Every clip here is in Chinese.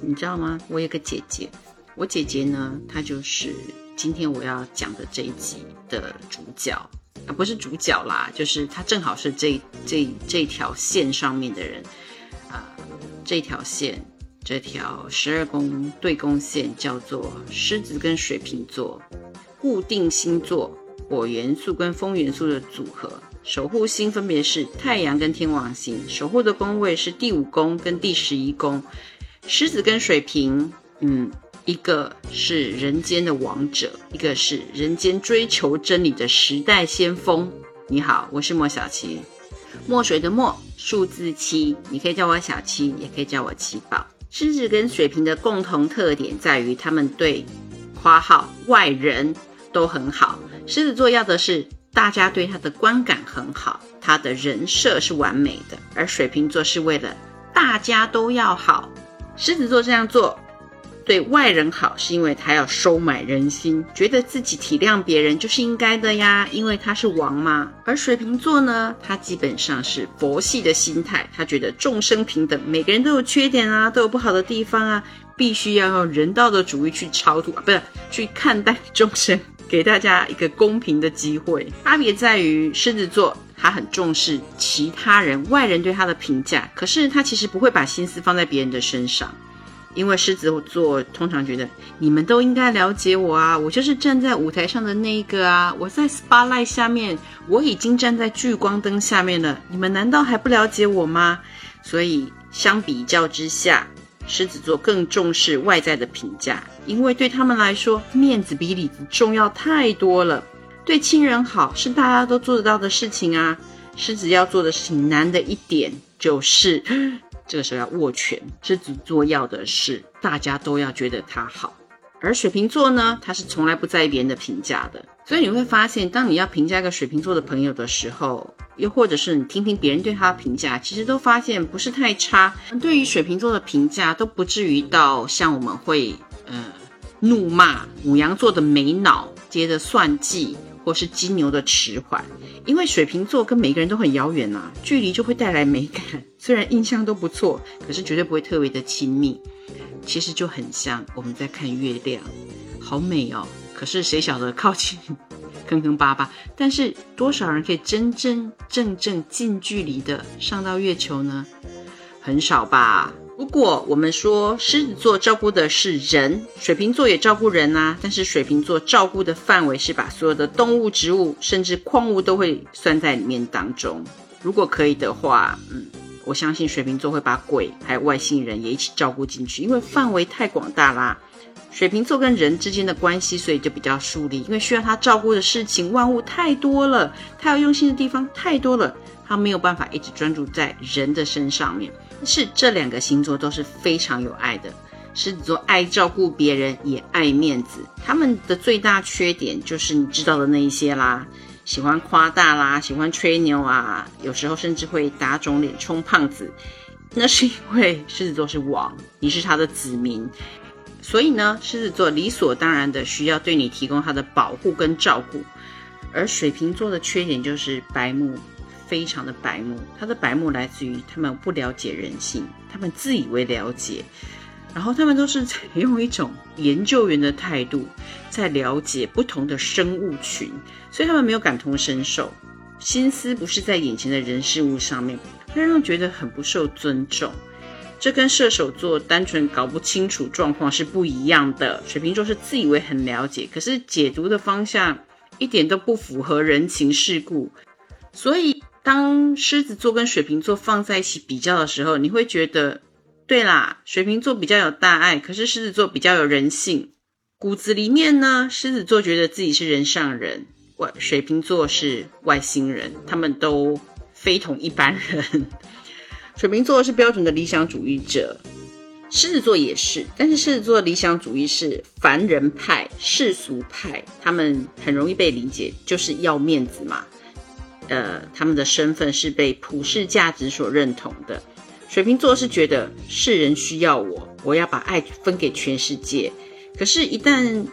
你知道吗？我有个姐姐，我姐姐呢，她就是今天我要讲的这一集的主角啊，不是主角啦，就是她正好是这这这条线上面的人啊，这条线，这条十二宫对宫线叫做狮子跟水瓶座固定星座火元素跟风元素的组合。守护星分别是太阳跟天王星，守护的宫位是第五宫跟第十一宫。狮子跟水瓶，嗯，一个是人间的王者，一个是人间追求真理的时代先锋。你好，我是莫小七，墨水的墨，数字七，你可以叫我小七，也可以叫我七宝。狮子跟水瓶的共同特点在于，他们对花号外人都很好。狮子座要的是。大家对他的观感很好，他的人设是完美的，而水瓶座是为了大家都要好。狮子座这样做对外人好，是因为他要收买人心，觉得自己体谅别人就是应该的呀，因为他是王嘛。而水瓶座呢，他基本上是佛系的心态，他觉得众生平等，每个人都有缺点啊，都有不好的地方啊，必须要用人道的主义去超度，不是去看待众生。给大家一个公平的机会，差别在于狮子座他很重视其他人、外人对他的评价，可是他其实不会把心思放在别人的身上，因为狮子座通常觉得你们都应该了解我啊，我就是站在舞台上的那一个啊，我在 spotlight 下面，我已经站在聚光灯下面了，你们难道还不了解我吗？所以相比较之下。狮子座更重视外在的评价，因为对他们来说，面子比里子重要太多了。对亲人好是大家都做得到的事情啊。狮子要做的事情难的一点就是，这个时候要握拳。狮子座要的是大家都要觉得他好。而水瓶座呢，他是从来不在意别人的评价的，所以你会发现，当你要评价一个水瓶座的朋友的时候，又或者是你听听别人对他的评价，其实都发现不是太差。对于水瓶座的评价，都不至于到像我们会呃怒骂母羊座的没脑，接着算计，或是金牛的迟缓，因为水瓶座跟每个人都很遥远呐，距离就会带来美感。虽然印象都不错，可是绝对不会特别的亲密。其实就很像我们在看月亮，好美哦。可是谁晓得靠近坑坑巴巴？但是多少人可以真真正正近距离的上到月球呢？很少吧。如果我们说狮子座照顾的是人，水瓶座也照顾人啊。但是水瓶座照顾的范围是把所有的动物、植物，甚至矿物都会算在里面当中。如果可以的话，嗯。我相信水瓶座会把鬼还有外星人也一起照顾进去，因为范围太广大啦。水瓶座跟人之间的关系，所以就比较疏离，因为需要他照顾的事情万物太多了，他要用心的地方太多了，他没有办法一直专注在人的身上面。是这两个星座都是非常有爱的，狮子座爱照顾别人，也爱面子，他们的最大缺点就是你知道的那一些啦。喜欢夸大啦，喜欢吹牛啊，有时候甚至会打肿脸充胖子。那是因为狮子座是王，你是他的子民，所以呢，狮子座理所当然的需要对你提供他的保护跟照顾。而水瓶座的缺点就是白目，非常的白目。他的白目来自于他们不了解人性，他们自以为了解。然后他们都是采用一种研究员的态度，在了解不同的生物群，所以他们没有感同身受，心思不是在眼前的人事物上面，会让人觉得很不受尊重。这跟射手座单纯搞不清楚状况是不一样的。水瓶座是自以为很了解，可是解读的方向一点都不符合人情世故。所以当狮子座跟水瓶座放在一起比较的时候，你会觉得。对啦，水瓶座比较有大爱，可是狮子座比较有人性。骨子里面呢，狮子座觉得自己是人上人，外水瓶座是外星人，他们都非同一般人。水瓶座是标准的理想主义者，狮子座也是，但是狮子座的理想主义是凡人派、世俗派，他们很容易被理解，就是要面子嘛。呃，他们的身份是被普世价值所认同的。水瓶座是觉得世人需要我，我要把爱分给全世界。可是，一旦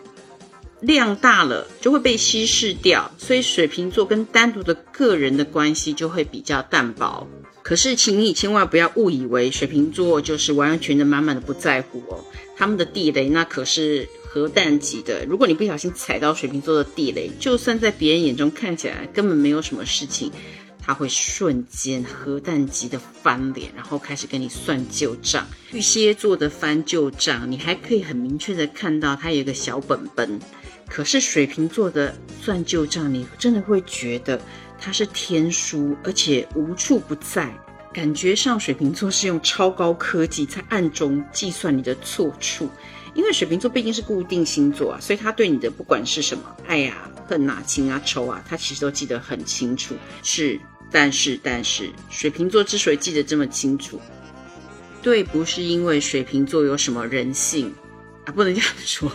量大了就会被稀释掉，所以水瓶座跟单独的个人的关系就会比较淡薄。可是，请你千万不要误以为水瓶座就是完全的、满满的不在乎哦。他们的地雷那可是核弹级的，如果你不小心踩到水瓶座的地雷，就算在别人眼中看起来根本没有什么事情，他会瞬间核弹级的翻脸，然后开始跟你算旧账。巨蟹座的翻旧账，你还可以很明确的看到他有一个小本本。可是水瓶座的算旧账，你真的会觉得。它是天书，而且无处不在，感觉上水瓶座是用超高科技在暗中计算你的错处。因为水瓶座毕竟是固定星座啊，所以他对你的不管是什么爱呀、恨啊、情啊、仇啊，他其实都记得很清楚。是，但是，但是，水瓶座之所以记得这么清楚，对，不是因为水瓶座有什么人性啊，不能这样说，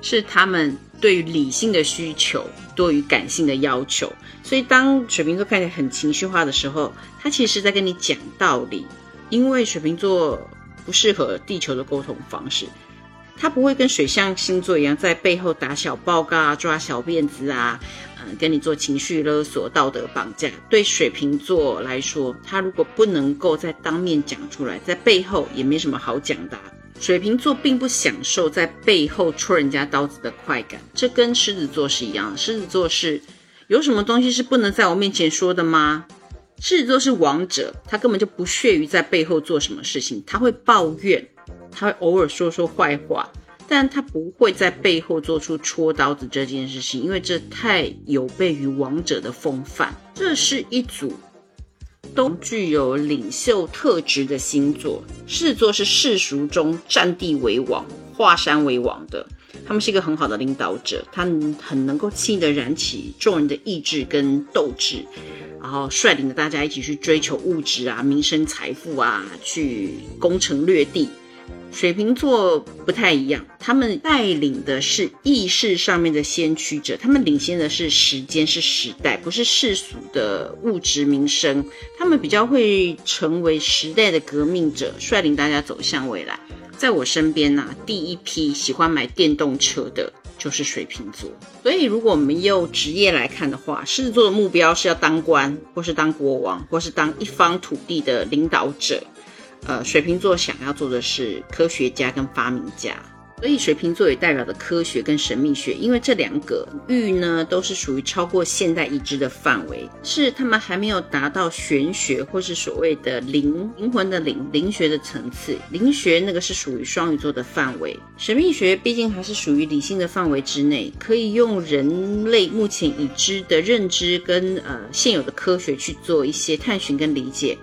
是他们对于理性的需求多于感性的要求。所以，当水瓶座看起来很情绪化的时候，他其实是在跟你讲道理。因为水瓶座不适合地球的沟通方式，他不会跟水象星座一样在背后打小报告啊、抓小辫子啊，嗯，跟你做情绪勒索、道德绑架。对水瓶座来说，他如果不能够在当面讲出来，在背后也没什么好讲的。水瓶座并不享受在背后戳人家刀子的快感，这跟狮子座是一样。狮子座是。有什么东西是不能在我面前说的吗？狮子座是王者，他根本就不屑于在背后做什么事情。他会抱怨，他会偶尔说说坏话，但他不会在背后做出戳刀子这件事情，因为这太有悖于王者的风范。这是一组都具有领袖特质的星座。狮子座是世俗中占地为王、华山为王的。他们是一个很好的领导者，他很能够轻易的燃起众人的意志跟斗志，然后率领着大家一起去追求物质啊、民生、财富啊，去攻城略地。水瓶座不太一样，他们带领的是意识上面的先驱者，他们领先的是时间，是时代，不是世俗的物质民生。他们比较会成为时代的革命者，率领大家走向未来。在我身边呐，第一批喜欢买电动车的就是水瓶座。所以，如果我们用职业来看的话，狮子座的目标是要当官，或是当国王，或是当一方土地的领导者。呃，水瓶座想要做的是科学家跟发明家。所以水瓶座也代表着科学跟神秘学，因为这两个域呢都是属于超过现代已知的范围，是他们还没有达到玄学或是所谓的灵灵魂的灵灵学的层次。灵学那个是属于双鱼座的范围，神秘学毕竟还是属于理性的范围之内，可以用人类目前已知的认知跟呃现有的科学去做一些探寻跟理解。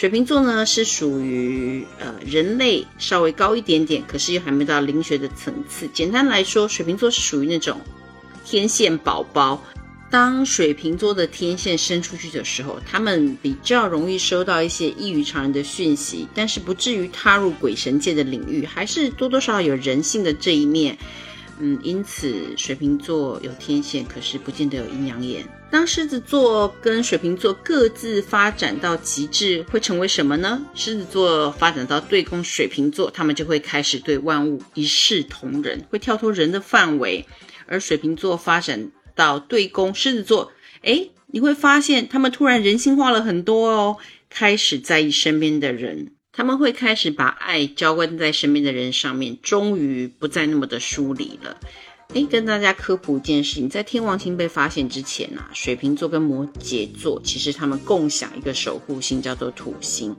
水瓶座呢是属于呃人类稍微高一点点，可是又还没到灵学的层次。简单来说，水瓶座是属于那种天线宝宝。当水瓶座的天线伸出去的时候，他们比较容易收到一些异于常人的讯息，但是不至于踏入鬼神界的领域，还是多多少少有人性的这一面。嗯，因此水瓶座有天线，可是不见得有阴阳眼。当狮子座跟水瓶座各自发展到极致，会成为什么呢？狮子座发展到对攻水瓶座，他们就会开始对万物一视同仁，会跳脱人的范围；而水瓶座发展到对攻狮子座，诶，你会发现他们突然人性化了很多哦，开始在意身边的人。他们会开始把爱浇灌在身边的人上面，终于不再那么的疏离了。诶，跟大家科普一件事情，在天王星被发现之前啊，水瓶座跟摩羯座其实他们共享一个守护星，叫做土星。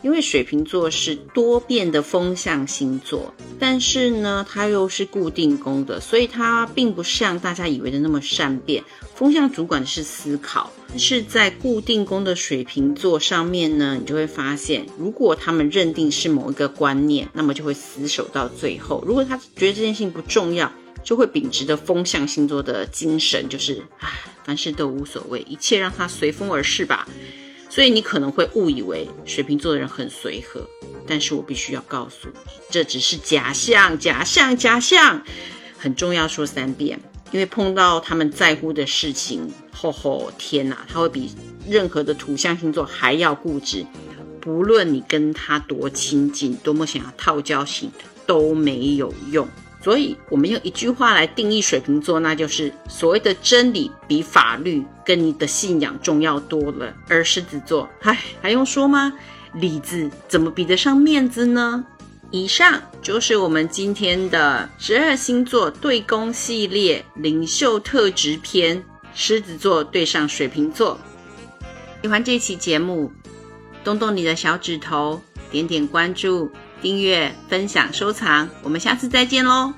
因为水瓶座是多变的风象星座，但是呢，它又是固定宫的，所以它并不像大家以为的那么善变。风象主管是思考，是在固定宫的水瓶座上面呢，你就会发现，如果他们认定是某一个观念，那么就会死守到最后；如果他觉得这件事情不重要，就会秉持着风象星座的精神，就是唉，凡事都无所谓，一切让它随风而逝吧。所以你可能会误以为水瓶座的人很随和，但是我必须要告诉你，这只是假象，假象，假象，很重要，说三遍。因为碰到他们在乎的事情，吼吼，天哪，他会比任何的土象星座还要固执。不论你跟他多亲近，多么想要套交情，都没有用。所以，我们用一句话来定义水瓶座，那就是所谓的真理比法律跟你的信仰重要多了。而狮子座，唉，还用说吗？里子怎么比得上面子呢？以上就是我们今天的十二星座对攻系列领袖特质篇，狮子座对上水瓶座。喜欢这期节目，动动你的小指头，点点关注。订阅、分享、收藏，我们下次再见喽！